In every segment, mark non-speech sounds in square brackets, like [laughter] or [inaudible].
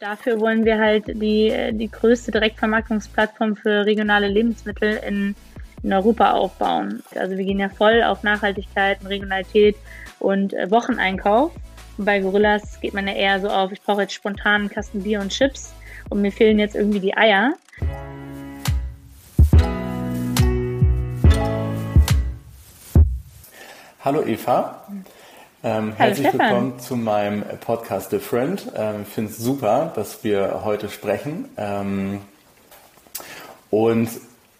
dafür wollen wir halt die, die größte Direktvermarktungsplattform für regionale Lebensmittel in, in Europa aufbauen. Also wir gehen ja voll auf Nachhaltigkeit und Regionalität und äh, Wocheneinkauf. Und bei Gorillas geht man ja eher so auf, ich brauche jetzt spontan einen Kasten Bier und Chips und mir fehlen jetzt irgendwie die Eier. Hallo Eva. Ähm, herzlich Stefan. willkommen zu meinem Podcast Different. Ähm, ich finde es super, dass wir heute sprechen. Ähm, und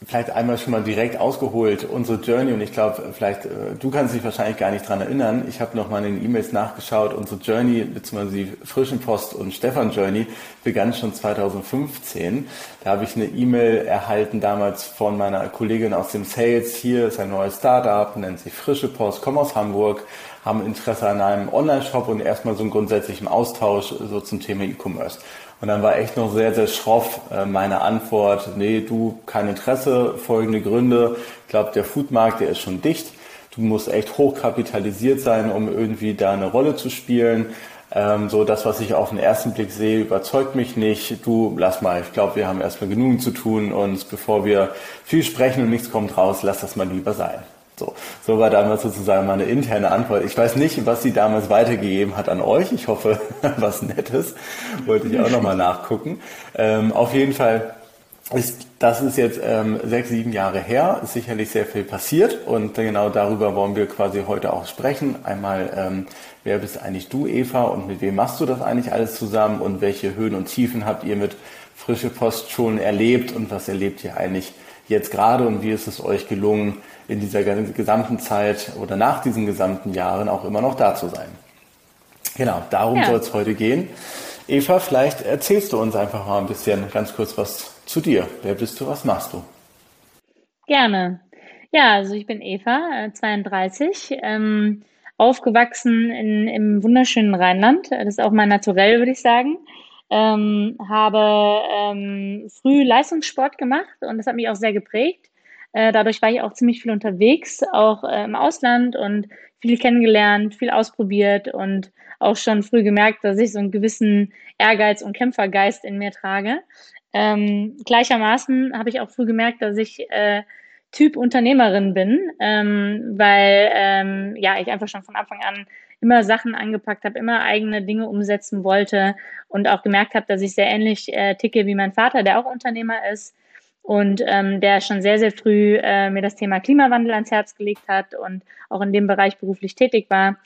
vielleicht einmal schon mal direkt ausgeholt, unsere Journey, und ich glaube, vielleicht, äh, du kannst dich wahrscheinlich gar nicht dran erinnern, ich habe nochmal in den E-Mails nachgeschaut, unsere Journey, beziehungsweise die Frischen Post und Stefan Journey begann schon 2015. Da habe ich eine E-Mail erhalten damals von meiner Kollegin aus dem Sales, hier ist ein neues Startup, nennt sich Frische Post, komme aus Hamburg, haben Interesse an einem Online-Shop und erstmal so einen grundsätzlichen Austausch so zum Thema E-Commerce. Und dann war echt noch sehr, sehr schroff äh, meine Antwort, nee, du, kein Interesse, folgende Gründe. Ich glaube, der Foodmarkt, der ist schon dicht. Du musst echt hochkapitalisiert sein, um irgendwie da eine Rolle zu spielen. Ähm, so das, was ich auf den ersten Blick sehe, überzeugt mich nicht. Du, lass mal, ich glaube, wir haben erstmal genug zu tun und bevor wir viel sprechen und nichts kommt raus, lass das mal lieber sein. So, so war damals sozusagen meine interne Antwort. Ich weiß nicht, was sie damals weitergegeben hat an euch. Ich hoffe, [laughs] was Nettes. Wollte ich auch nochmal nachgucken. Ähm, auf jeden Fall ist, das ist jetzt ähm, sechs, sieben Jahre her, ist sicherlich sehr viel passiert und genau darüber wollen wir quasi heute auch sprechen. Einmal, ähm, wer bist eigentlich du, Eva, und mit wem machst du das eigentlich alles zusammen und welche Höhen und Tiefen habt ihr mit Frische Post schon erlebt und was erlebt ihr eigentlich jetzt gerade und wie ist es euch gelungen, in dieser gesamten Zeit oder nach diesen gesamten Jahren auch immer noch da zu sein. Genau, darum ja. soll es heute gehen. Eva, vielleicht erzählst du uns einfach mal ein bisschen ganz kurz was zu dir. Wer bist du, was machst du? Gerne. Ja, also ich bin Eva, 32, äh, ähm, aufgewachsen in, im wunderschönen Rheinland. Das ist auch mein Naturell, würde ich sagen. Ähm, habe ähm, früh Leistungssport gemacht und das hat mich auch sehr geprägt. Äh, dadurch war ich auch ziemlich viel unterwegs, auch äh, im Ausland und viel kennengelernt, viel ausprobiert und auch schon früh gemerkt, dass ich so einen gewissen Ehrgeiz und Kämpfergeist in mir trage. Ähm, gleichermaßen habe ich auch früh gemerkt, dass ich äh, Typ Unternehmerin bin, ähm, weil ähm, ja ich einfach schon von Anfang an immer Sachen angepackt habe, immer eigene Dinge umsetzen wollte und auch gemerkt habe, dass ich sehr ähnlich äh, ticke wie mein Vater, der auch Unternehmer ist und ähm, der schon sehr, sehr früh äh, mir das Thema Klimawandel ans Herz gelegt hat und auch in dem Bereich beruflich tätig war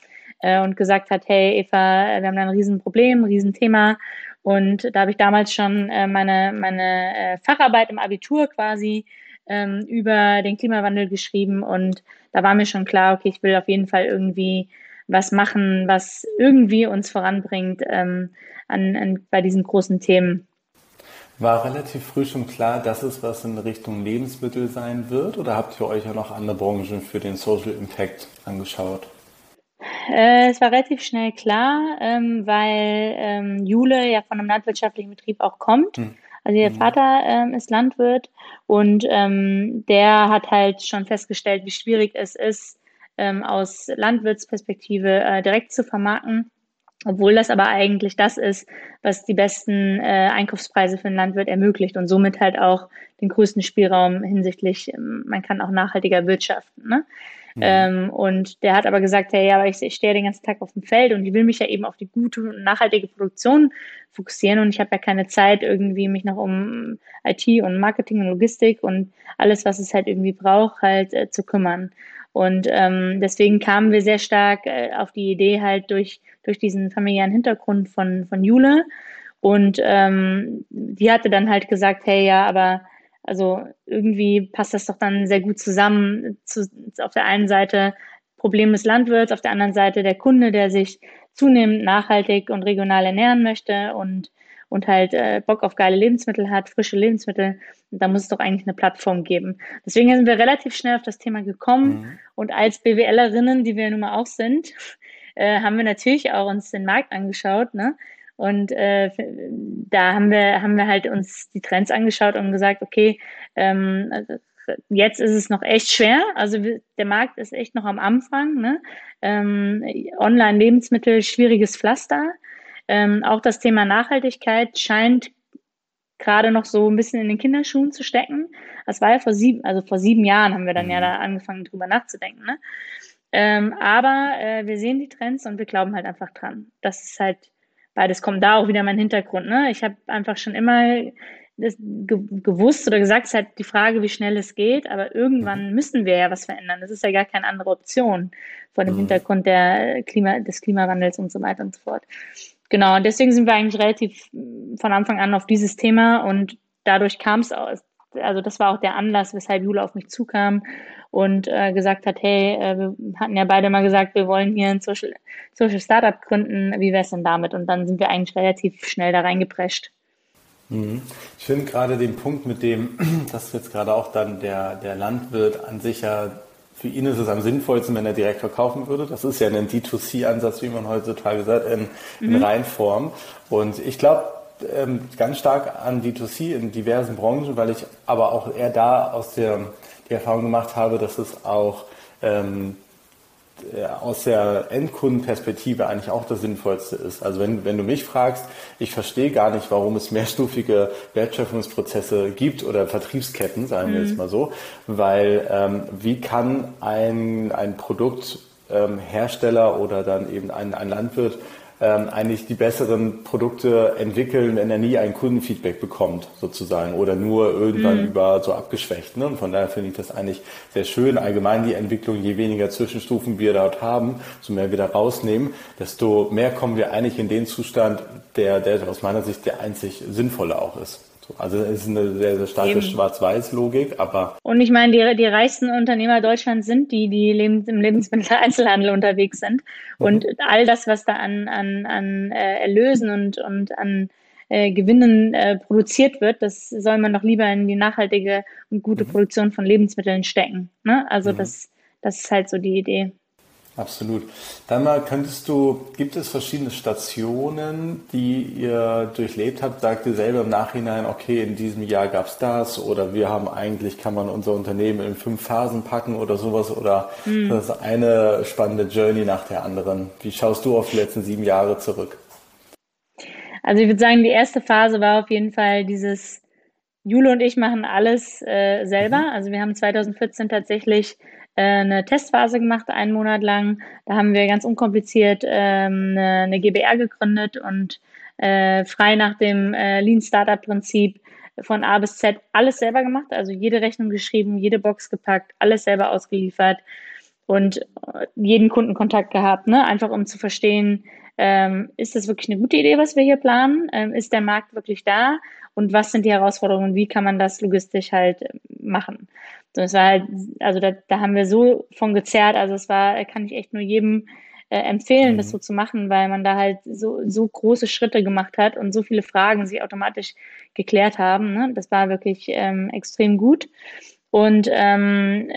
äh, und gesagt hat, hey Eva, wir haben da ein Riesenproblem, ein Riesenthema. Und da habe ich damals schon äh, meine, meine äh, Facharbeit im Abitur quasi ähm, über den Klimawandel geschrieben und da war mir schon klar, okay, ich will auf jeden Fall irgendwie was machen, was irgendwie uns voranbringt ähm, an, an, bei diesen großen Themen. War relativ früh schon klar, dass es was in Richtung Lebensmittel sein wird oder habt ihr euch ja noch andere Branchen für den Social Impact angeschaut? Äh, es war relativ schnell klar, ähm, weil ähm, Jule ja von einem landwirtschaftlichen Betrieb auch kommt. Hm. Also ihr hm. Vater ähm, ist Landwirt und ähm, der hat halt schon festgestellt, wie schwierig es ist, ähm, aus Landwirtsperspektive äh, direkt zu vermarkten obwohl das aber eigentlich das ist, was die besten äh, Einkaufspreise für den Landwirt ermöglicht und somit halt auch den größten Spielraum hinsichtlich, ähm, man kann auch nachhaltiger wirtschaften. Ne? Mhm. Ähm, und der hat aber gesagt, hey, ja, aber ich, ich stehe den ganzen Tag auf dem Feld und ich will mich ja eben auf die gute und nachhaltige Produktion fokussieren und ich habe ja keine Zeit, irgendwie mich noch um IT und Marketing und Logistik und alles, was es halt irgendwie braucht, halt äh, zu kümmern. Und ähm, deswegen kamen wir sehr stark äh, auf die Idee halt durch, durch diesen familiären Hintergrund von, von Jule. Und ähm, die hatte dann halt gesagt, hey, ja, aber also irgendwie passt das doch dann sehr gut zusammen. Zu, auf der einen Seite Problem des Landwirts, auf der anderen Seite der Kunde, der sich zunehmend nachhaltig und regional ernähren möchte und und halt äh, Bock auf geile Lebensmittel hat, frische Lebensmittel, da muss es doch eigentlich eine Plattform geben. Deswegen sind wir relativ schnell auf das Thema gekommen mhm. und als BWLerinnen, die wir nun mal auch sind, äh, haben wir natürlich auch uns den Markt angeschaut, ne? Und äh, da haben wir, haben wir halt uns die Trends angeschaut und gesagt, okay, ähm, also jetzt ist es noch echt schwer. Also der Markt ist echt noch am Anfang. Ne? Ähm, Online-Lebensmittel, schwieriges Pflaster. Ähm, auch das Thema Nachhaltigkeit scheint gerade noch so ein bisschen in den Kinderschuhen zu stecken. Das war ja vor sieben, also vor sieben Jahren haben wir dann ja mhm. da angefangen, drüber nachzudenken. Ne? Ähm, aber äh, wir sehen die Trends und wir glauben halt einfach dran. Das ist halt beides kommt da auch wieder mein Hintergrund. Ne? Ich habe einfach schon immer das ge gewusst oder gesagt, es ist halt die Frage, wie schnell es geht, aber irgendwann mhm. müssen wir ja was verändern. Das ist ja gar keine andere Option vor dem mhm. Hintergrund der Klima, des Klimawandels und so weiter und so fort. Genau, und deswegen sind wir eigentlich relativ von Anfang an auf dieses Thema und dadurch kam es aus. Also das war auch der Anlass, weshalb Jule auf mich zukam und äh, gesagt hat, hey, äh, wir hatten ja beide mal gesagt, wir wollen hier ein Social, Social Startup gründen, wie wäre es denn damit? Und dann sind wir eigentlich relativ schnell da reingeprescht. Mhm. Ich finde gerade den Punkt mit dem, [clears throat] dass jetzt gerade auch dann der, der Landwirt an sich ja, für ihn ist es am sinnvollsten, wenn er direkt verkaufen würde. Das ist ja ein D2C-Ansatz, wie man heutzutage sagt, in, mhm. in Reinform. Und ich glaube, ähm, ganz stark an D2C in diversen Branchen, weil ich aber auch eher da aus der die Erfahrung gemacht habe, dass es auch ähm, äh, aus der Endkundenperspektive eigentlich auch das Sinnvollste ist. Also wenn, wenn du mich fragst, ich verstehe gar nicht, warum es mehrstufige Wertschöpfungsprozesse gibt oder Vertriebsketten, sagen wir mhm. jetzt mal so, weil ähm, wie kann ein, ein Produkthersteller ähm, oder dann eben ein, ein Landwirt ähm, eigentlich die besseren Produkte entwickeln, wenn er nie ein Kundenfeedback bekommt, sozusagen, oder nur irgendwann mhm. über so abgeschwächt. Ne? Und von daher finde ich das eigentlich sehr schön. Allgemein die Entwicklung, je weniger Zwischenstufen wir dort haben, so mehr wir da rausnehmen, desto mehr kommen wir eigentlich in den Zustand, der, der aus meiner Sicht der einzig sinnvolle auch ist. Also es ist eine sehr, sehr starke Schwarz-Weiß-Logik, aber. Und ich meine, die, die reichsten Unternehmer Deutschlands sind die, die Lebens im Lebensmitteleinzelhandel unterwegs sind. Und mhm. all das, was da an, an, an äh, Erlösen und, und an äh, Gewinnen äh, produziert wird, das soll man doch lieber in die nachhaltige und gute mhm. Produktion von Lebensmitteln stecken. Ne? Also mhm. das, das ist halt so die Idee. Absolut. Dann mal könntest du, gibt es verschiedene Stationen, die ihr durchlebt habt? Sagt ihr selber im Nachhinein, okay, in diesem Jahr gab es das oder wir haben eigentlich, kann man unser Unternehmen in fünf Phasen packen oder sowas oder mhm. das ist eine spannende Journey nach der anderen. Wie schaust du auf die letzten sieben Jahre zurück? Also ich würde sagen, die erste Phase war auf jeden Fall dieses Jule und ich machen alles äh, selber. Mhm. Also wir haben 2014 tatsächlich eine Testphase gemacht, einen Monat lang. Da haben wir ganz unkompliziert ähm, eine, GBR gegründet und äh, frei nach dem äh, Lean Startup Prinzip von A bis Z alles selber gemacht, also jede Rechnung geschrieben, jede Box gepackt, alles selber ausgeliefert und äh, jeden Kundenkontakt gehabt, ne? einfach um zu verstehen, ähm, ist das wirklich eine gute Idee, was wir hier planen? Ähm, ist der Markt wirklich da? Und was sind die Herausforderungen? Wie kann man das logistisch halt machen? Das war halt, also da, da haben wir so von gezerrt. Also es war, kann ich echt nur jedem äh, empfehlen, mhm. das so zu machen, weil man da halt so, so große Schritte gemacht hat und so viele Fragen sich automatisch geklärt haben. Ne? Das war wirklich ähm, extrem gut. Und ähm,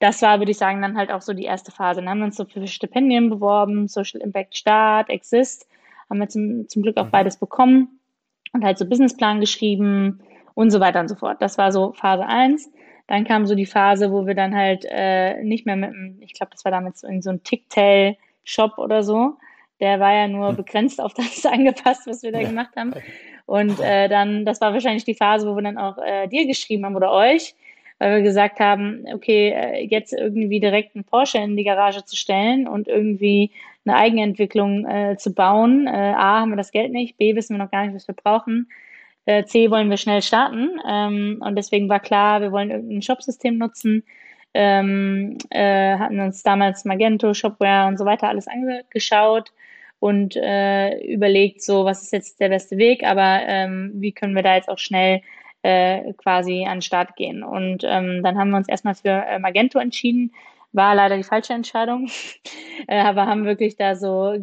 das war, würde ich sagen, dann halt auch so die erste Phase. Dann haben wir uns so für Stipendien beworben, Social Impact Start, Exist, haben wir zum, zum Glück auch mhm. beides bekommen und halt so Businessplan geschrieben und so weiter und so fort. Das war so Phase 1. Dann kam so die Phase, wo wir dann halt äh, nicht mehr mit einem, ich glaube, das war damals in so ein Ticktail-Shop oder so. Der war ja nur hm. begrenzt auf das [laughs] angepasst, was wir da gemacht haben. Und äh, dann, das war wahrscheinlich die Phase, wo wir dann auch äh, dir geschrieben haben oder euch, weil wir gesagt haben, okay, äh, jetzt irgendwie direkt einen Porsche in die Garage zu stellen und irgendwie eine Eigenentwicklung äh, zu bauen. Äh, A, haben wir das Geld nicht, B, wissen wir noch gar nicht, was wir brauchen. Äh, C wollen wir schnell starten. Ähm, und deswegen war klar, wir wollen irgendein Shopsystem nutzen. Ähm, äh, hatten uns damals Magento, Shopware und so weiter alles angeschaut und überlegt, so, was ist jetzt der beste Weg, aber ähm, wie können wir da jetzt auch schnell äh, quasi an den Start gehen. Und ähm, dann haben wir uns erstmal für äh, Magento entschieden. War leider die falsche Entscheidung, [laughs] äh, aber haben wirklich da so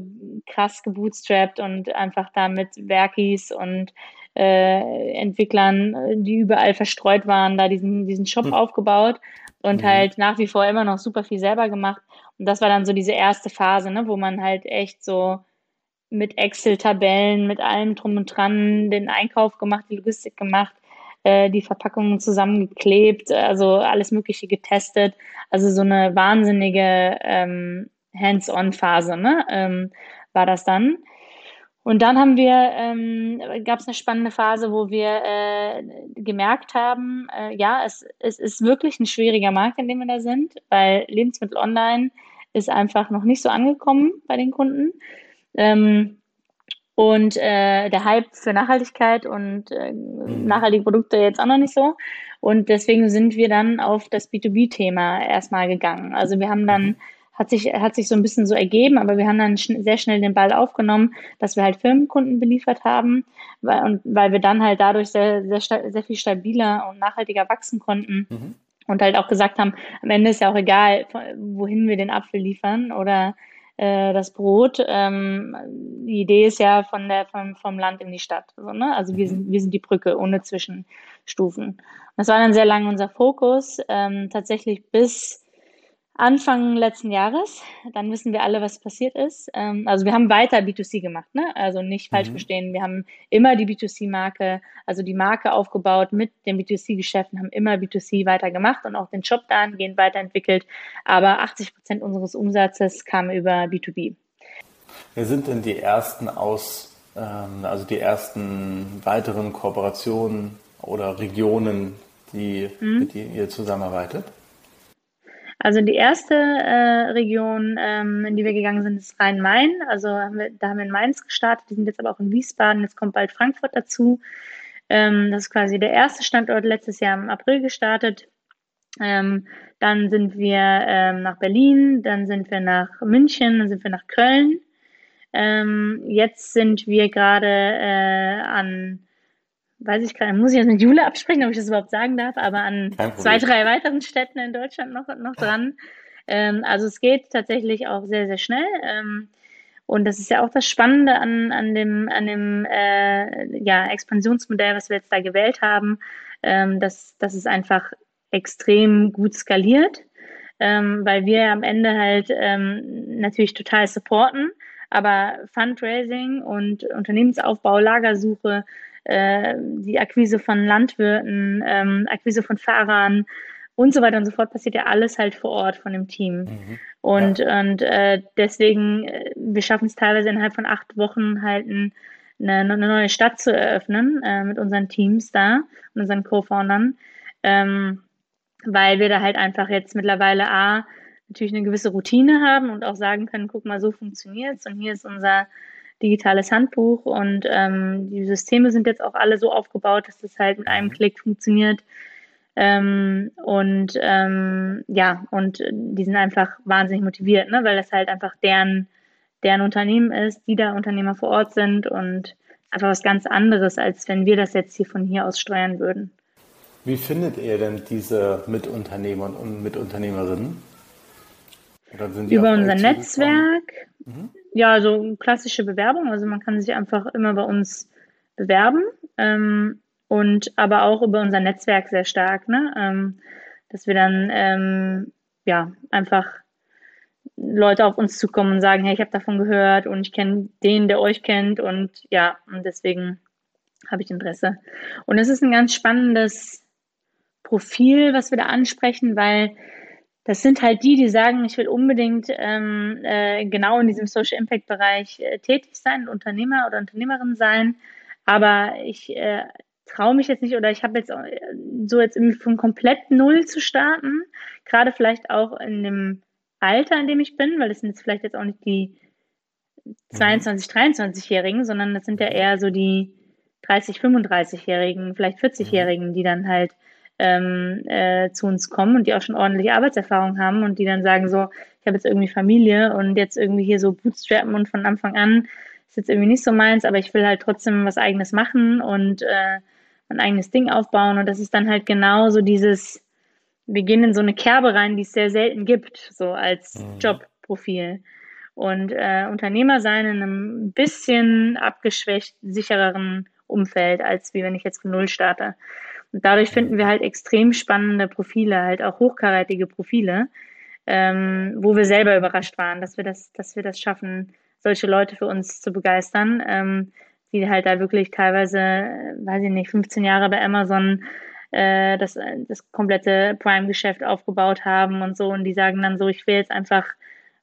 krass gebootstrapped und einfach da mit Werkis und äh, Entwicklern, die überall verstreut waren, da diesen, diesen Shop mhm. aufgebaut und mhm. halt nach wie vor immer noch super viel selber gemacht. Und das war dann so diese erste Phase, ne, wo man halt echt so mit Excel-Tabellen, mit allem drum und dran den Einkauf gemacht, die Logistik gemacht, äh, die Verpackungen zusammengeklebt, also alles Mögliche getestet. Also so eine wahnsinnige ähm, Hands-on-Phase ne, ähm, war das dann. Und dann haben wir, ähm, gab es eine spannende Phase, wo wir äh, gemerkt haben, äh, ja, es, es ist wirklich ein schwieriger Markt, in dem wir da sind, weil Lebensmittel online ist einfach noch nicht so angekommen bei den Kunden. Ähm, und äh, der Hype für Nachhaltigkeit und äh, mhm. nachhaltige Produkte jetzt auch noch nicht so. Und deswegen sind wir dann auf das B2B-Thema erstmal gegangen. Also wir haben dann mhm hat sich, hat sich so ein bisschen so ergeben, aber wir haben dann schn sehr schnell den Ball aufgenommen, dass wir halt Firmenkunden beliefert haben, weil, und weil wir dann halt dadurch sehr, sehr, sehr viel stabiler und nachhaltiger wachsen konnten. Mhm. Und halt auch gesagt haben, am Ende ist ja auch egal, wohin wir den Apfel liefern oder äh, das Brot. Ähm, die Idee ist ja von der, vom, vom Land in die Stadt. So, ne? Also wir mhm. sind, wir sind die Brücke ohne Zwischenstufen. Das war dann sehr lange unser Fokus, ähm, tatsächlich bis Anfang letzten Jahres. Dann wissen wir alle, was passiert ist. Ähm, also wir haben weiter B2C gemacht, ne? Also nicht falsch mhm. verstehen. Wir haben immer die B2C-Marke, also die Marke aufgebaut mit den B2C-Geschäften, haben immer B2C weiter gemacht und auch den Shop dahingehend weiterentwickelt. Aber 80 Prozent unseres Umsatzes kam über B2B. Wer sind denn die ersten aus, ähm, also die ersten weiteren Kooperationen oder Regionen, die, mhm. mit denen ihr zusammenarbeitet? Also die erste äh, Region, ähm, in die wir gegangen sind, ist Rhein-Main. Also haben wir, da haben wir in Mainz gestartet, die sind jetzt aber auch in Wiesbaden, jetzt kommt bald Frankfurt dazu. Ähm, das ist quasi der erste Standort, letztes Jahr im April gestartet. Ähm, dann sind wir ähm, nach Berlin, dann sind wir nach München, dann sind wir nach Köln. Ähm, jetzt sind wir gerade äh, an weiß ich gerade, muss ich jetzt mit Jule absprechen, ob ich das überhaupt sagen darf, aber an zwei, drei weiteren Städten in Deutschland noch, noch dran. Ähm, also es geht tatsächlich auch sehr, sehr schnell. Ähm, und das ist ja auch das Spannende an, an dem, an dem äh, ja, Expansionsmodell, was wir jetzt da gewählt haben, ähm, dass, dass es einfach extrem gut skaliert, ähm, weil wir am Ende halt ähm, natürlich total supporten, aber Fundraising und Unternehmensaufbau, Lagersuche, äh, die Akquise von Landwirten, ähm, Akquise von Fahrern und so weiter und so fort passiert ja alles halt vor Ort von dem Team. Mhm. Und, ja. und äh, deswegen, äh, wir schaffen es teilweise innerhalb von acht Wochen halt ein, eine, eine, neue Stadt zu eröffnen äh, mit unseren Teams da und unseren Co-Foundern, ähm, weil wir da halt einfach jetzt mittlerweile A, natürlich eine gewisse Routine haben und auch sagen können, guck mal, so funktioniert's und hier ist unser digitales Handbuch und ähm, die Systeme sind jetzt auch alle so aufgebaut, dass das halt mit einem mhm. Klick funktioniert. Ähm, und ähm, ja, und die sind einfach wahnsinnig motiviert, ne? weil das halt einfach deren, deren Unternehmen ist, die da Unternehmer vor Ort sind und einfach was ganz anderes, als wenn wir das jetzt hier von hier aus steuern würden. Wie findet ihr denn diese Mitunternehmer und Mitunternehmerinnen? Über unser Netzwerk. Mhm. Ja, so klassische Bewerbung. Also man kann sich einfach immer bei uns bewerben. Ähm, und aber auch über unser Netzwerk sehr stark, ne? Ähm, dass wir dann ähm, ja einfach Leute auf uns zukommen und sagen, hey, ich habe davon gehört und ich kenne den, der euch kennt und ja, und deswegen habe ich Interesse. Und es ist ein ganz spannendes Profil, was wir da ansprechen, weil das sind halt die, die sagen, ich will unbedingt ähm, äh, genau in diesem Social Impact Bereich äh, tätig sein, Unternehmer oder Unternehmerin sein, aber ich äh, traue mich jetzt nicht oder ich habe jetzt äh, so jetzt irgendwie von komplett null zu starten, gerade vielleicht auch in dem Alter, in dem ich bin, weil das sind jetzt vielleicht jetzt auch nicht die 22, 23-Jährigen, sondern das sind ja eher so die 30, 35-Jährigen, vielleicht 40-Jährigen, die dann halt ähm, äh, zu uns kommen und die auch schon ordentliche Arbeitserfahrung haben und die dann sagen so, ich habe jetzt irgendwie Familie und jetzt irgendwie hier so bootstrappen und von Anfang an ist jetzt irgendwie nicht so meins, aber ich will halt trotzdem was eigenes machen und äh, ein eigenes Ding aufbauen und das ist dann halt genau so dieses, wir gehen in so eine Kerbe rein, die es sehr selten gibt, so als mhm. Jobprofil. Und äh, Unternehmer sein in einem bisschen abgeschwächt, sichereren Umfeld, als wie wenn ich jetzt von Null starte. Und dadurch finden wir halt extrem spannende Profile, halt auch hochkarätige Profile, ähm, wo wir selber überrascht waren, dass wir das, dass wir das schaffen, solche Leute für uns zu begeistern, ähm, die halt da wirklich teilweise, weiß ich nicht, 15 Jahre bei Amazon äh, das, das komplette Prime-Geschäft aufgebaut haben und so und die sagen dann so, ich will jetzt einfach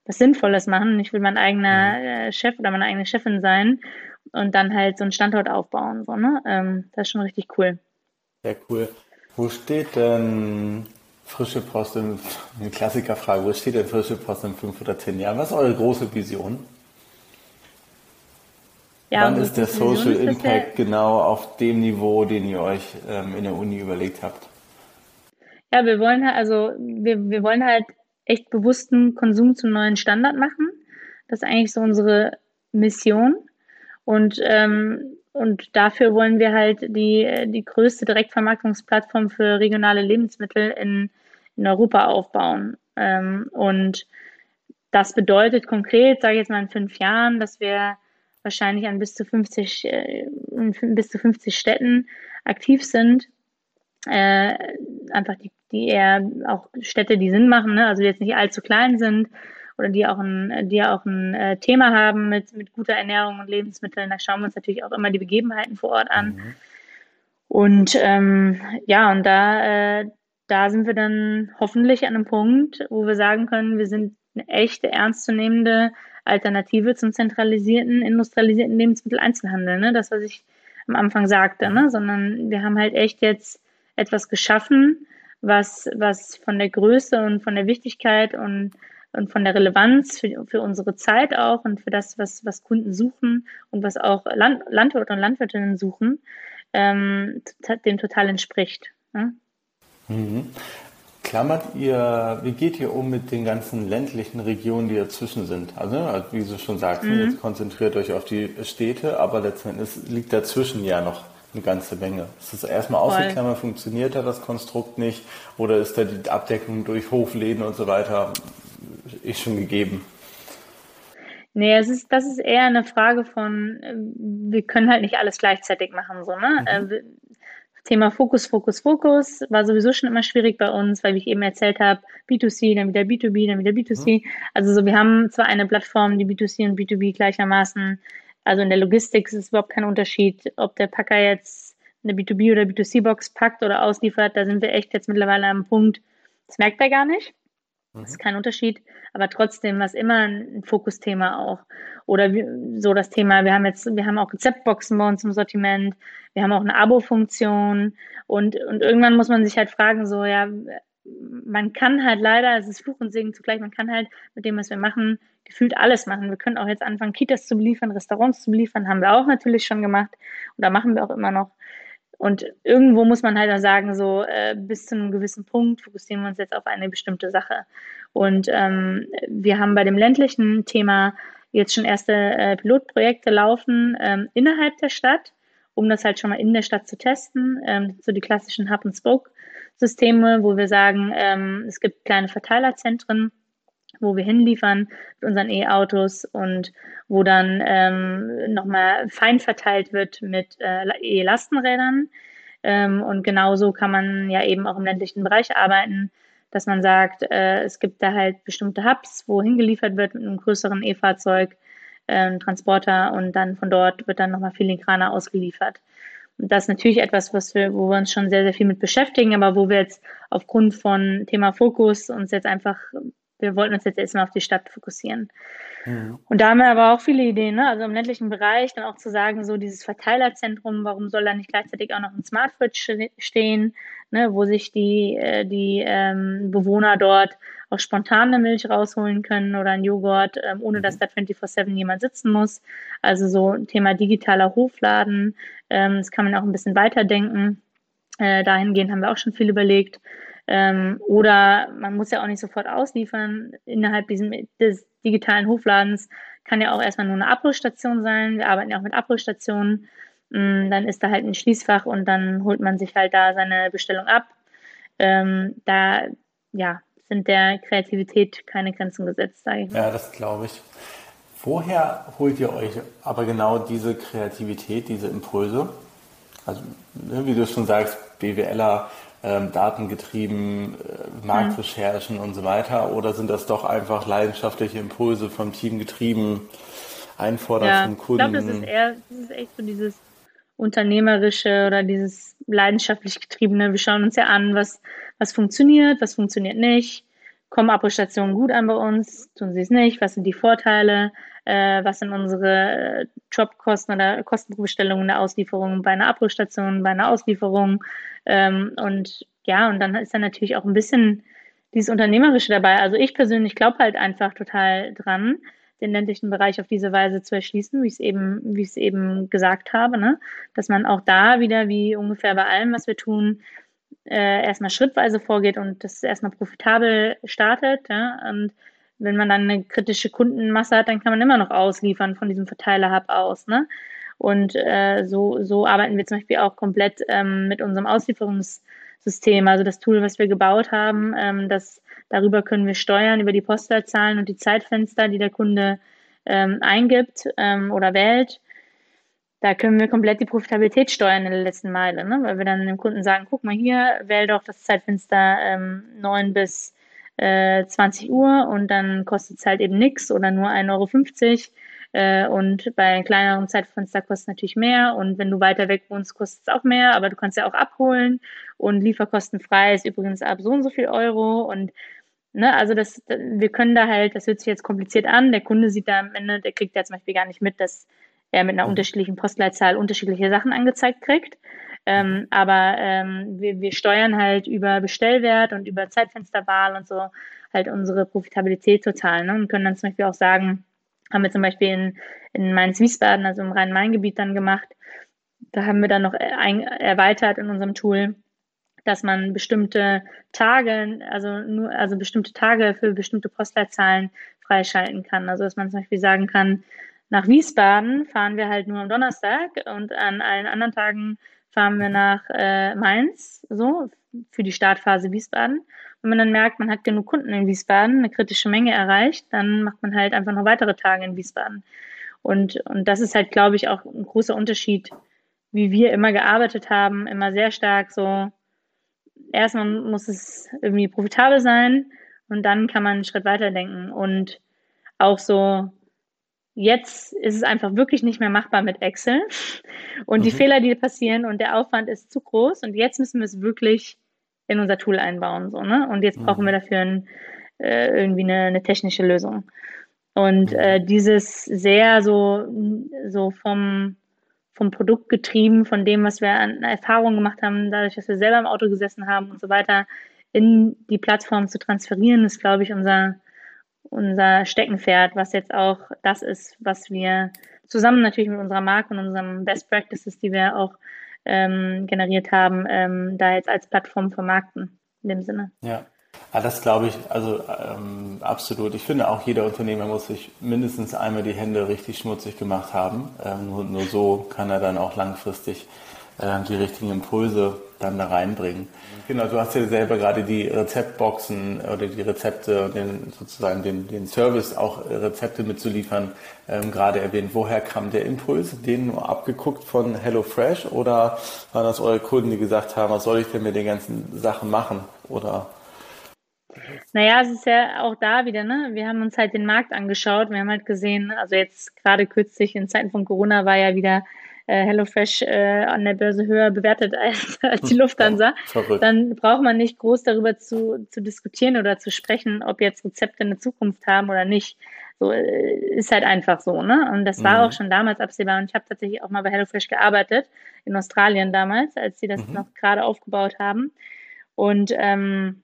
was Sinnvolles machen, ich will mein eigener mhm. äh, Chef oder meine eigene Chefin sein und dann halt so einen Standort aufbauen. So, ne? Ähm, das ist schon richtig cool. Sehr cool. Wo steht denn frische Post, in, eine Klassikerfrage, wo steht denn frische Post in fünf oder zehn Jahren? Was ist eure große Vision? Ja, Wann ist der Social ist Impact genau auf dem Niveau, den ihr euch ähm, in der Uni überlegt habt? Ja, wir wollen halt, also wir, wir wollen halt echt bewussten Konsum zum neuen Standard machen. Das ist eigentlich so unsere Mission. Und, ähm, und dafür wollen wir halt die, die größte Direktvermarktungsplattform für regionale Lebensmittel in, in Europa aufbauen. Ähm, und das bedeutet konkret, sage ich jetzt mal in fünf Jahren, dass wir wahrscheinlich an bis zu 50, äh, bis zu 50 Städten aktiv sind. Äh, einfach die, die eher auch Städte, die Sinn machen, ne? also die jetzt nicht allzu klein sind oder die auch ein, die auch ein äh, Thema haben mit, mit guter Ernährung und Lebensmitteln. Da schauen wir uns natürlich auch immer die Begebenheiten vor Ort an. Mhm. Und ähm, ja, und da, äh, da sind wir dann hoffentlich an einem Punkt, wo wir sagen können, wir sind eine echte, ernstzunehmende Alternative zum zentralisierten, industrialisierten Lebensmitteleinzelhandel. Ne? Das, was ich am Anfang sagte, ne? sondern wir haben halt echt jetzt etwas geschaffen, was, was von der Größe und von der Wichtigkeit und, und von der Relevanz für, für unsere Zeit auch und für das, was, was Kunden suchen und was auch Land, Landwirte und Landwirtinnen suchen, ähm, dem total entspricht. Ne? Mhm. Klammert ihr, wie geht ihr um mit den ganzen ländlichen Regionen, die dazwischen sind? Also, wie du schon sagst, mhm. jetzt konzentriert euch auf die Städte, aber letztendlich liegt dazwischen ja noch eine ganze Menge. Ist das erstmal ausgeklammert, funktioniert da das Konstrukt nicht? Oder ist da die Abdeckung durch Hofläden und so weiter ist schon gegeben? Nee, es ist, das ist eher eine Frage von, äh, wir können halt nicht alles gleichzeitig machen, so, ne? Mhm. Äh, Thema Fokus, Fokus, Fokus war sowieso schon immer schwierig bei uns, weil wie ich eben erzählt habe, B2C, dann wieder B2B, dann wieder B2C. Mhm. Also so, wir haben zwar eine Plattform, die B2C und B2B gleichermaßen, also in der Logistik ist es überhaupt kein Unterschied, ob der Packer jetzt eine B2B oder B2C-Box packt oder ausliefert, da sind wir echt jetzt mittlerweile am Punkt, das merkt er gar nicht. Das ist mhm. kein Unterschied, aber trotzdem was immer ein Fokusthema auch. Oder so das Thema, wir haben jetzt, wir haben auch Rezeptboxen bei uns im Sortiment, wir haben auch eine Abo-Funktion und, und irgendwann muss man sich halt fragen, so, ja, man kann halt leider, es ist Fluch und Segen zugleich, man kann halt mit dem, was wir machen, gefühlt alles machen. Wir können auch jetzt anfangen, Kitas zu beliefern, Restaurants zu beliefern, haben wir auch natürlich schon gemacht und da machen wir auch immer noch. Und irgendwo muss man halt auch sagen, so äh, bis zu einem gewissen Punkt fokussieren wir uns jetzt auf eine bestimmte Sache. Und ähm, wir haben bei dem ländlichen Thema jetzt schon erste äh, Pilotprojekte laufen ähm, innerhalb der Stadt, um das halt schon mal in der Stadt zu testen. Ähm, so die klassischen Hub-and-Spoke-Systeme, wo wir sagen, ähm, es gibt kleine Verteilerzentren, wo wir hinliefern mit unseren E-Autos und wo dann ähm, nochmal fein verteilt wird mit äh, E-Lastenrädern. Ähm, und genauso kann man ja eben auch im ländlichen Bereich arbeiten, dass man sagt, äh, es gibt da halt bestimmte Hubs, wo hingeliefert wird mit einem größeren E-Fahrzeug, äh, Transporter und dann von dort wird dann nochmal filigraner ausgeliefert. Und das ist natürlich etwas, was wir, wo wir uns schon sehr, sehr viel mit beschäftigen, aber wo wir jetzt aufgrund von Thema Fokus uns jetzt einfach wir wollten uns jetzt erstmal auf die Stadt fokussieren. Mhm. Und da haben wir aber auch viele Ideen, ne? also im ländlichen Bereich dann auch zu sagen, so dieses Verteilerzentrum, warum soll da nicht gleichzeitig auch noch ein Smart Fridge stehen, ne? wo sich die, äh, die ähm, Bewohner dort auch spontan eine Milch rausholen können oder ein Joghurt, ähm, ohne dass mhm. da 24-7 jemand sitzen muss. Also so Thema digitaler Hofladen, ähm, das kann man auch ein bisschen weiterdenken. Äh, dahingehend haben wir auch schon viel überlegt. Ähm, oder man muss ja auch nicht sofort ausliefern. Innerhalb diesem, des digitalen Hofladens kann ja auch erstmal nur eine Abrüststation sein. Wir arbeiten ja auch mit Abrüststationen. Ähm, dann ist da halt ein Schließfach und dann holt man sich halt da seine Bestellung ab. Ähm, da ja, sind der Kreativität keine Grenzen gesetzt, sage ich mal. Ja, das glaube ich. Woher holt ihr euch aber genau diese Kreativität, diese Impulse? Also, ne, wie du schon sagst, BWLer ähm, datengetrieben, äh, Marktrecherchen mhm. und so weiter? Oder sind das doch einfach leidenschaftliche Impulse vom Team getrieben, Einfordern ja, von Kunden? Ich glaube, das ist eher, das ist echt so dieses unternehmerische oder dieses leidenschaftlich getriebene. Wir schauen uns ja an, was, was funktioniert, was funktioniert nicht. Kommen Abholstationen gut an bei uns, tun sie es nicht, was sind die Vorteile, äh, was sind unsere äh, Jobkosten oder Kostenbestellungen der Auslieferung bei einer Abholstation, bei einer Auslieferung. Ähm, und ja, und dann ist dann natürlich auch ein bisschen dieses Unternehmerische dabei. Also ich persönlich glaube halt einfach total dran, den ländlichen Bereich auf diese Weise zu erschließen, wie ich es eben, wie ich es eben gesagt habe, ne? dass man auch da wieder, wie ungefähr bei allem, was wir tun, äh, erstmal schrittweise vorgeht und das erstmal profitabel startet. Ja? Und wenn man dann eine kritische Kundenmasse hat, dann kann man immer noch ausliefern von diesem Verteiler-Hub aus. Ne? Und äh, so, so arbeiten wir zum Beispiel auch komplett ähm, mit unserem Auslieferungssystem, also das Tool, was wir gebaut haben, ähm, das darüber können wir steuern, über die Postleitzahlen und die Zeitfenster, die der Kunde ähm, eingibt ähm, oder wählt. Da können wir komplett die Profitabilität steuern in der letzten Meile, ne? weil wir dann dem Kunden sagen, guck mal hier, wähl doch das Zeitfenster ähm, 9 bis äh, 20 Uhr und dann kostet es halt eben nichts oder nur 1,50 Euro. Äh, und bei kleineren Zeitfenster kostet es natürlich mehr. Und wenn du weiter weg wohnst, kostet es auch mehr, aber du kannst ja auch abholen. Und lieferkostenfrei ist übrigens ab so und so viel Euro. Und ne, also das, wir können da halt, das hört sich jetzt kompliziert an. Der Kunde sieht da am Ende, der kriegt ja zum Beispiel gar nicht mit, dass er mit einer mhm. unterschiedlichen Postleitzahl unterschiedliche Sachen angezeigt kriegt. Ähm, aber ähm, wir, wir steuern halt über Bestellwert und über Zeitfensterwahl und so halt unsere Profitabilität total ne? und können dann zum Beispiel auch sagen, haben wir zum Beispiel in, in Mainz-Wiesbaden, also im Rhein-Main-Gebiet dann gemacht, da haben wir dann noch ein, erweitert in unserem Tool, dass man bestimmte Tage, also nur, also bestimmte Tage für bestimmte Postleitzahlen freischalten kann. Also dass man zum Beispiel sagen kann, nach Wiesbaden fahren wir halt nur am Donnerstag und an allen anderen Tagen fahren wir nach äh, Mainz, so für die Startphase Wiesbaden. Wenn man dann merkt, man hat genug Kunden in Wiesbaden, eine kritische Menge erreicht, dann macht man halt einfach noch weitere Tage in Wiesbaden. Und, und das ist halt, glaube ich, auch ein großer Unterschied, wie wir immer gearbeitet haben, immer sehr stark so, erstmal muss es irgendwie profitabel sein und dann kann man einen Schritt weiter denken und auch so Jetzt ist es einfach wirklich nicht mehr machbar mit Excel und mhm. die Fehler, die passieren und der Aufwand ist zu groß und jetzt müssen wir es wirklich in unser Tool einbauen, so, ne? Und jetzt mhm. brauchen wir dafür ein, äh, irgendwie eine, eine, technische Lösung. Und mhm. äh, dieses sehr so, so vom, vom Produkt getrieben, von dem, was wir an Erfahrungen gemacht haben, dadurch, dass wir selber im Auto gesessen haben und so weiter, in die Plattform zu transferieren, ist, glaube ich, unser, unser Steckenpferd, was jetzt auch das ist, was wir zusammen natürlich mit unserer Marke und unseren Best Practices, die wir auch ähm, generiert haben, ähm, da jetzt als Plattform vermarkten, in dem Sinne. Ja. Ja, das glaube ich, also ähm, absolut. Ich finde auch jeder Unternehmer muss sich mindestens einmal die Hände richtig schmutzig gemacht haben. Ähm, nur, nur so kann er dann auch langfristig die richtigen Impulse dann da reinbringen. Genau, du hast ja selber gerade die Rezeptboxen oder die Rezepte und den, sozusagen den, den Service auch Rezepte mitzuliefern, ähm, gerade erwähnt. Woher kam der Impuls? Den nur abgeguckt von HelloFresh oder waren das eure Kunden, die gesagt haben, was soll ich denn mit den ganzen Sachen machen? Oder naja, es ist ja auch da wieder, ne? Wir haben uns halt den Markt angeschaut. Wir haben halt gesehen, also jetzt gerade kürzlich in Zeiten von Corona war ja wieder äh, HelloFresh äh, an der Börse höher bewertet [laughs] als, als die Lufthansa, ja, dann braucht man nicht groß darüber zu, zu diskutieren oder zu sprechen, ob jetzt Rezepte eine Zukunft haben oder nicht. So äh, ist halt einfach so, ne? Und das war mhm. auch schon damals absehbar. Und ich habe tatsächlich auch mal bei HelloFresh gearbeitet, in Australien damals, als sie das mhm. noch gerade aufgebaut haben. Und ähm,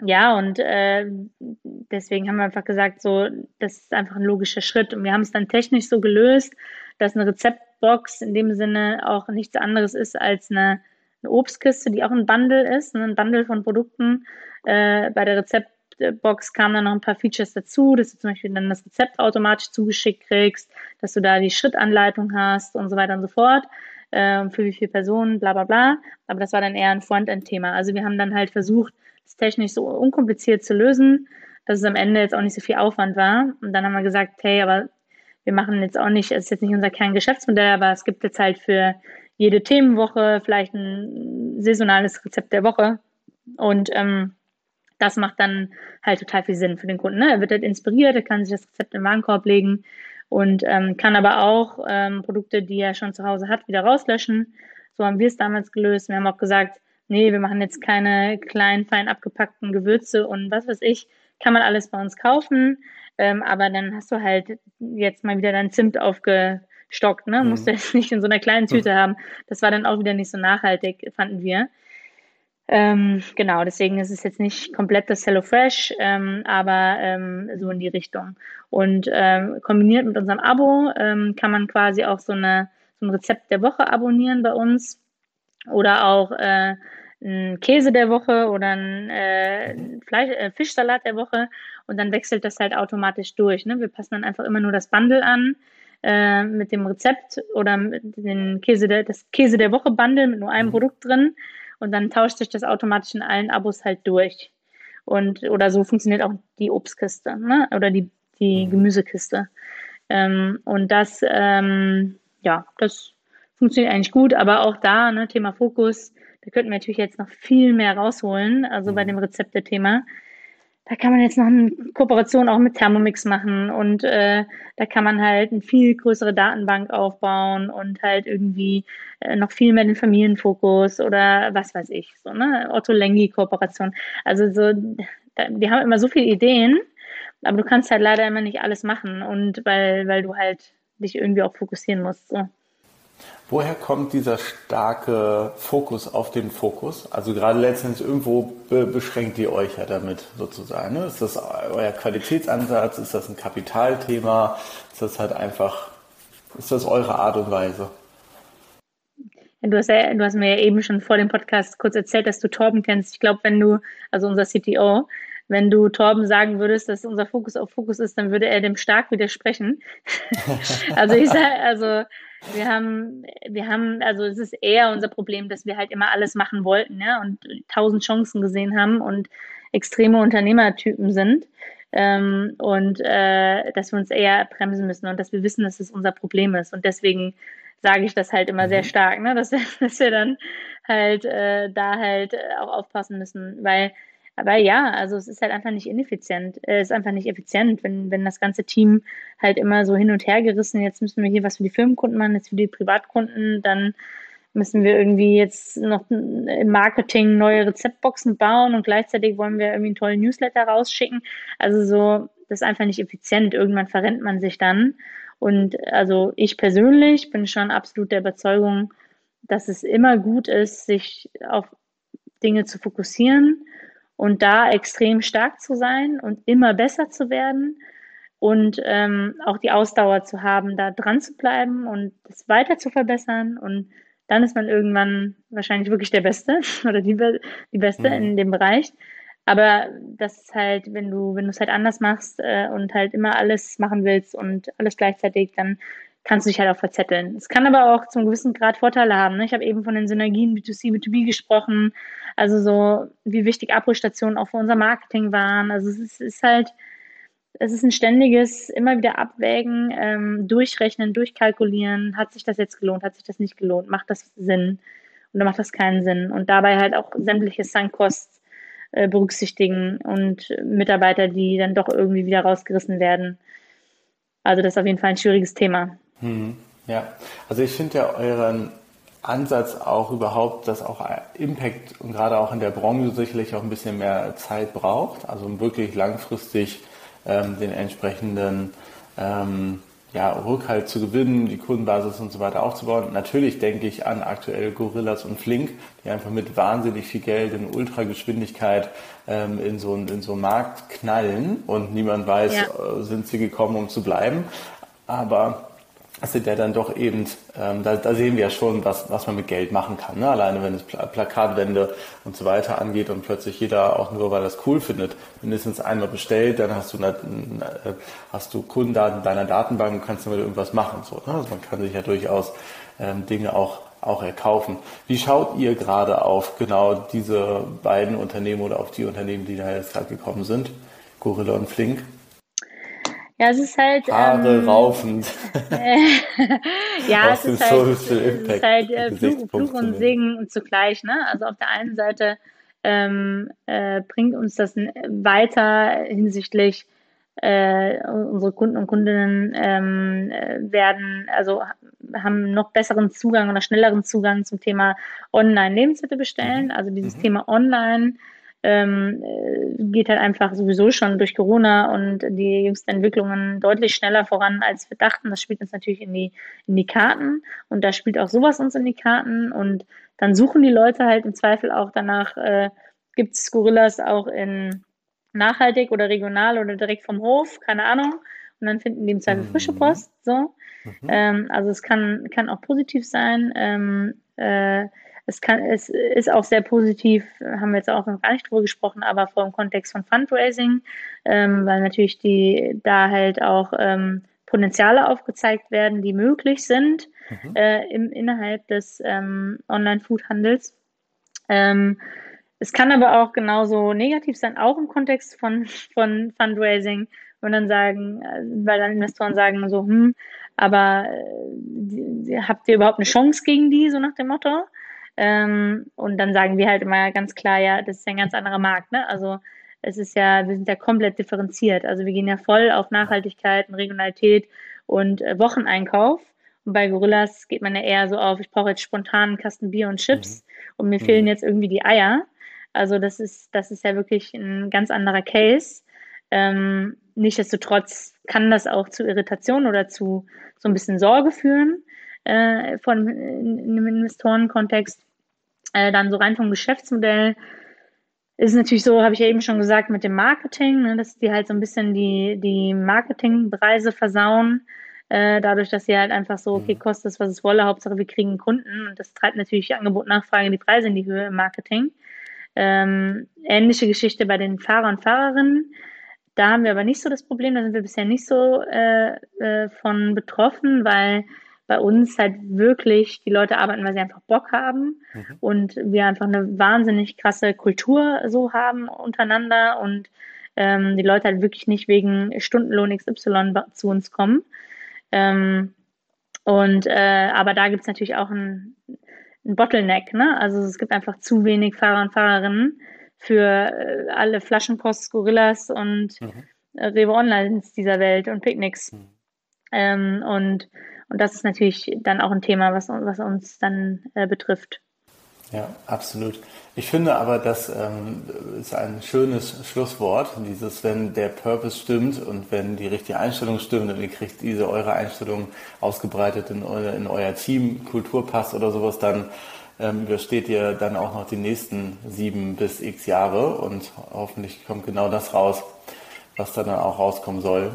ja, und äh, deswegen haben wir einfach gesagt, so, das ist einfach ein logischer Schritt. Und wir haben es dann technisch so gelöst, dass eine Rezeptbox in dem Sinne auch nichts anderes ist als eine, eine Obstkiste, die auch ein Bundle ist, ne, ein Bundle von Produkten. Äh, bei der Rezeptbox kamen dann noch ein paar Features dazu, dass du zum Beispiel dann das Rezept automatisch zugeschickt kriegst, dass du da die Schrittanleitung hast und so weiter und so fort. Äh, für wie viele Personen, bla bla bla. Aber das war dann eher ein Frontend-Thema. Also wir haben dann halt versucht, das technisch so unkompliziert zu lösen, dass es am Ende jetzt auch nicht so viel Aufwand war. Und dann haben wir gesagt, hey, aber wir machen jetzt auch nicht, es ist jetzt nicht unser Kerngeschäftsmodell, aber es gibt jetzt halt für jede Themenwoche vielleicht ein saisonales Rezept der Woche. Und ähm, das macht dann halt total viel Sinn für den Kunden. Ne? Er wird halt inspiriert, er kann sich das Rezept im Warenkorb legen und ähm, kann aber auch ähm, Produkte, die er schon zu Hause hat, wieder rauslöschen. So haben wir es damals gelöst. Wir haben auch gesagt, nee, wir machen jetzt keine kleinen, fein abgepackten Gewürze und was weiß ich, kann man alles bei uns kaufen. Ähm, aber dann hast du halt jetzt mal wieder dein Zimt aufgestockt, ne? Mhm. Musst du jetzt nicht in so einer kleinen Tüte mhm. haben. Das war dann auch wieder nicht so nachhaltig, fanden wir. Ähm, genau, deswegen ist es jetzt nicht komplett das Hello Fresh, ähm, aber ähm, so in die Richtung. Und ähm, kombiniert mit unserem Abo ähm, kann man quasi auch so, eine, so ein Rezept der Woche abonnieren bei uns oder auch äh, ein Käse der Woche oder ein äh, Fleisch, äh, Fischsalat der Woche und dann wechselt das halt automatisch durch. Ne? Wir passen dann einfach immer nur das Bundle an äh, mit dem Rezept oder mit den Käse der, das Käse der Woche Bundle mit nur einem mhm. Produkt drin und dann tauscht sich das automatisch in allen Abos halt durch. Und oder so funktioniert auch die Obstkiste ne? oder die, die mhm. Gemüsekiste. Ähm, und das, ähm, ja, das funktioniert eigentlich gut, aber auch da, ne, Thema Fokus, da könnten wir natürlich jetzt noch viel mehr rausholen, also bei mhm. dem Rezepte-Thema da kann man jetzt noch eine Kooperation auch mit Thermomix machen und äh, da kann man halt eine viel größere Datenbank aufbauen und halt irgendwie äh, noch viel mehr den Familienfokus oder was weiß ich, so, ne? Otto Lengi-Kooperation. Also so, da, die haben immer so viele Ideen, aber du kannst halt leider immer nicht alles machen und weil, weil du halt dich irgendwie auch fokussieren musst. So. Woher kommt dieser starke Fokus auf den Fokus? Also gerade letztendlich irgendwo be beschränkt ihr euch ja damit sozusagen. Ne? Ist das euer Qualitätsansatz? Ist das ein Kapitalthema? Ist das halt einfach, ist das eure Art und Weise? Du hast, ja, du hast mir ja eben schon vor dem Podcast kurz erzählt, dass du Torben kennst. Ich glaube, wenn du, also unser CTO, wenn du Torben sagen würdest, dass unser Fokus auf Fokus ist, dann würde er dem stark widersprechen. [laughs] also ich sage, also wir haben, wir haben, also es ist eher unser Problem, dass wir halt immer alles machen wollten, ja, und tausend Chancen gesehen haben und extreme Unternehmertypen sind. Ähm, und äh, dass wir uns eher bremsen müssen und dass wir wissen, dass es unser Problem ist. Und deswegen sage ich das halt immer mhm. sehr stark, ne? dass, wir, [laughs] dass wir dann halt äh, da halt auch aufpassen müssen, weil aber ja, also es ist halt einfach nicht ineffizient. Es ist einfach nicht effizient, wenn, wenn das ganze Team halt immer so hin und her gerissen, jetzt müssen wir hier was für die Firmenkunden machen, jetzt für die Privatkunden, dann müssen wir irgendwie jetzt noch im Marketing neue Rezeptboxen bauen und gleichzeitig wollen wir irgendwie einen tollen Newsletter rausschicken. Also so, das ist einfach nicht effizient. Irgendwann verrennt man sich dann. Und also ich persönlich bin schon absolut der Überzeugung, dass es immer gut ist, sich auf Dinge zu fokussieren und da extrem stark zu sein und immer besser zu werden und ähm, auch die Ausdauer zu haben, da dran zu bleiben und es weiter zu verbessern und dann ist man irgendwann wahrscheinlich wirklich der Beste [laughs] oder die, die Beste mhm. in dem Bereich. Aber das ist halt, wenn du, wenn du es halt anders machst äh, und halt immer alles machen willst und alles gleichzeitig, dann kannst du dich halt auch verzetteln. Es kann aber auch zum gewissen Grad Vorteile haben. Ne? Ich habe eben von den Synergien B2C, B2B gesprochen, also so, wie wichtig Abholstationen auch für unser Marketing waren. Also es ist, ist halt, es ist ein ständiges, immer wieder Abwägen, ähm, durchrechnen, durchkalkulieren. Hat sich das jetzt gelohnt? Hat sich das nicht gelohnt? Macht das Sinn? Oder macht das keinen Sinn? Und dabei halt auch sämtliche Sunkosts äh, berücksichtigen und Mitarbeiter, die dann doch irgendwie wieder rausgerissen werden. Also das ist auf jeden Fall ein schwieriges Thema. Hm, ja, also ich finde ja euren Ansatz auch überhaupt, dass auch Impact und gerade auch in der Branche sicherlich auch ein bisschen mehr Zeit braucht, also um wirklich langfristig ähm, den entsprechenden ähm, ja, Rückhalt zu gewinnen, die Kundenbasis und so weiter aufzubauen. Natürlich denke ich an aktuell Gorillas und Flink, die einfach mit wahnsinnig viel Geld in Ultrageschwindigkeit ähm, in, so, in so einen Markt knallen und niemand weiß, ja. äh, sind sie gekommen, um zu bleiben. Aber sind ja dann doch eben, ähm, da, da, sehen wir ja schon, was, was man mit Geld machen kann. Ne? Alleine wenn es Pla Plakatwände und so weiter angeht und plötzlich jeder auch nur, weil er es cool findet, mindestens einmal bestellt, dann hast du, eine, äh, hast du Kundendaten deiner Datenbank und kannst damit irgendwas machen. So, ne? Also man kann sich ja durchaus ähm, Dinge auch, auch erkaufen. Wie schaut ihr gerade auf genau diese beiden Unternehmen oder auf die Unternehmen, die da jetzt gerade gekommen sind? Gorilla und Flink? Ja, es ist halt. Haare ähm, raufend. [laughs] ja, es ist, halt, es ist halt äh, Fluch, Fluch und Segen zugleich. Ne? Also auf der einen Seite ähm, äh, bringt uns das weiter hinsichtlich äh, unsere Kunden und Kundinnen ähm, werden, also haben noch besseren Zugang oder schnelleren Zugang zum Thema Online-Lebensmittel bestellen. Mhm. Also dieses mhm. Thema Online ähm, äh, geht halt einfach sowieso schon durch Corona und die jüngsten Entwicklungen deutlich schneller voran, als wir dachten. Das spielt uns natürlich in die, in die Karten und da spielt auch sowas uns in die Karten und dann suchen die Leute halt im Zweifel auch danach, äh, gibt es Gorillas auch in nachhaltig oder regional oder direkt vom Hof, keine Ahnung. Und dann finden die im Zweifel mhm. frische Post. So. Mhm. Ähm, also es kann, kann auch positiv sein. Ähm, äh, es, kann, es ist auch sehr positiv, haben wir jetzt auch noch gar nicht drüber gesprochen, aber vor dem Kontext von Fundraising, ähm, weil natürlich die da halt auch ähm, Potenziale aufgezeigt werden, die möglich sind mhm. äh, im, innerhalb des ähm, Online-Food-Handels. Ähm, es kann aber auch genauso negativ sein, auch im Kontext von, von Fundraising, und dann sagen, äh, weil dann Investoren sagen so, hm, aber äh, habt ihr überhaupt eine Chance gegen die, so nach dem Motto? Ähm, und dann sagen wir halt immer ganz klar, ja, das ist ja ein ganz anderer Markt, ne? Also es ist ja, wir sind ja komplett differenziert. Also wir gehen ja voll auf Nachhaltigkeit und Regionalität und äh, Wocheneinkauf. Und bei Gorillas geht man ja eher so auf, ich brauche jetzt spontan einen Kasten Bier und Chips mhm. und mir mhm. fehlen jetzt irgendwie die Eier. Also das ist, das ist ja wirklich ein ganz anderer Case. Ähm, nichtsdestotrotz kann das auch zu Irritation oder zu so ein bisschen Sorge führen äh, von in, in einem Investorenkontext. Äh, dann so rein vom Geschäftsmodell ist natürlich so, habe ich ja eben schon gesagt, mit dem Marketing, ne, dass die halt so ein bisschen die, die Marketingpreise versauen. Äh, dadurch, dass sie halt einfach so, okay, mhm. kostet es, was es wolle, Hauptsache wir kriegen Kunden und das treibt natürlich Angebot, Nachfrage, die Preise in die Höhe im Marketing. Ähm, ähnliche Geschichte bei den Fahrer und Fahrerinnen. Da haben wir aber nicht so das Problem, da sind wir bisher nicht so äh, äh, von betroffen, weil bei uns halt wirklich die Leute arbeiten, weil sie einfach Bock haben mhm. und wir einfach eine wahnsinnig krasse Kultur so haben untereinander und ähm, die Leute halt wirklich nicht wegen Stundenlohn XY zu uns kommen. Ähm, und äh, aber da gibt es natürlich auch ein, ein Bottleneck, ne? Also es gibt einfach zu wenig Fahrer und Fahrerinnen für äh, alle Flaschenpost, Gorillas und mhm. äh, Rewe Onlines dieser Welt und Picknicks. Mhm. Ähm, und und das ist natürlich dann auch ein Thema, was, was uns dann äh, betrifft. Ja, absolut. Ich finde aber, das ähm, ist ein schönes Schlusswort, dieses, wenn der Purpose stimmt und wenn die richtige Einstellung stimmt und ihr kriegt diese eure Einstellung ausgebreitet in, eure, in euer Team, Kultur oder sowas, dann ähm, übersteht ihr dann auch noch die nächsten sieben bis x Jahre und hoffentlich kommt genau das raus, was dann auch rauskommen soll.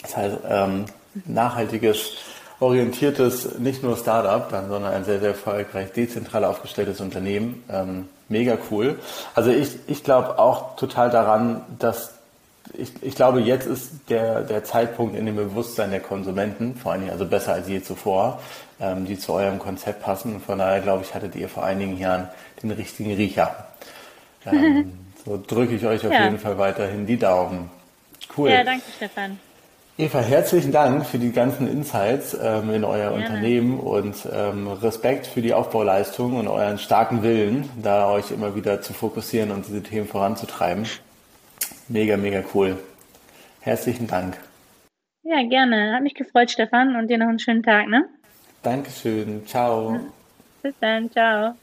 Das heißt, ähm, nachhaltiges, orientiertes, nicht nur Startup, dann, sondern ein sehr, sehr erfolgreich dezentral aufgestelltes Unternehmen. Ähm, mega cool. Also ich, ich glaube auch total daran, dass ich, ich glaube, jetzt ist der, der Zeitpunkt in dem Bewusstsein der Konsumenten, vor allen Dingen also besser als je zuvor, ähm, die zu eurem Konzept passen. Und von daher glaube ich, hattet ihr vor einigen Jahren den richtigen Riecher. Ähm, [laughs] so drücke ich euch auf ja. jeden Fall weiterhin die Daumen. Cool. Ja, danke Stefan. Eva, herzlichen Dank für die ganzen Insights ähm, in euer Gerne. Unternehmen und ähm, Respekt für die Aufbauleistung und euren starken Willen, da euch immer wieder zu fokussieren und diese Themen voranzutreiben. Mega, mega cool. Herzlichen Dank. Ja, gerne. Hat mich gefreut, Stefan, und dir noch einen schönen Tag, ne? Dankeschön. Ciao. Bis dann. Ciao.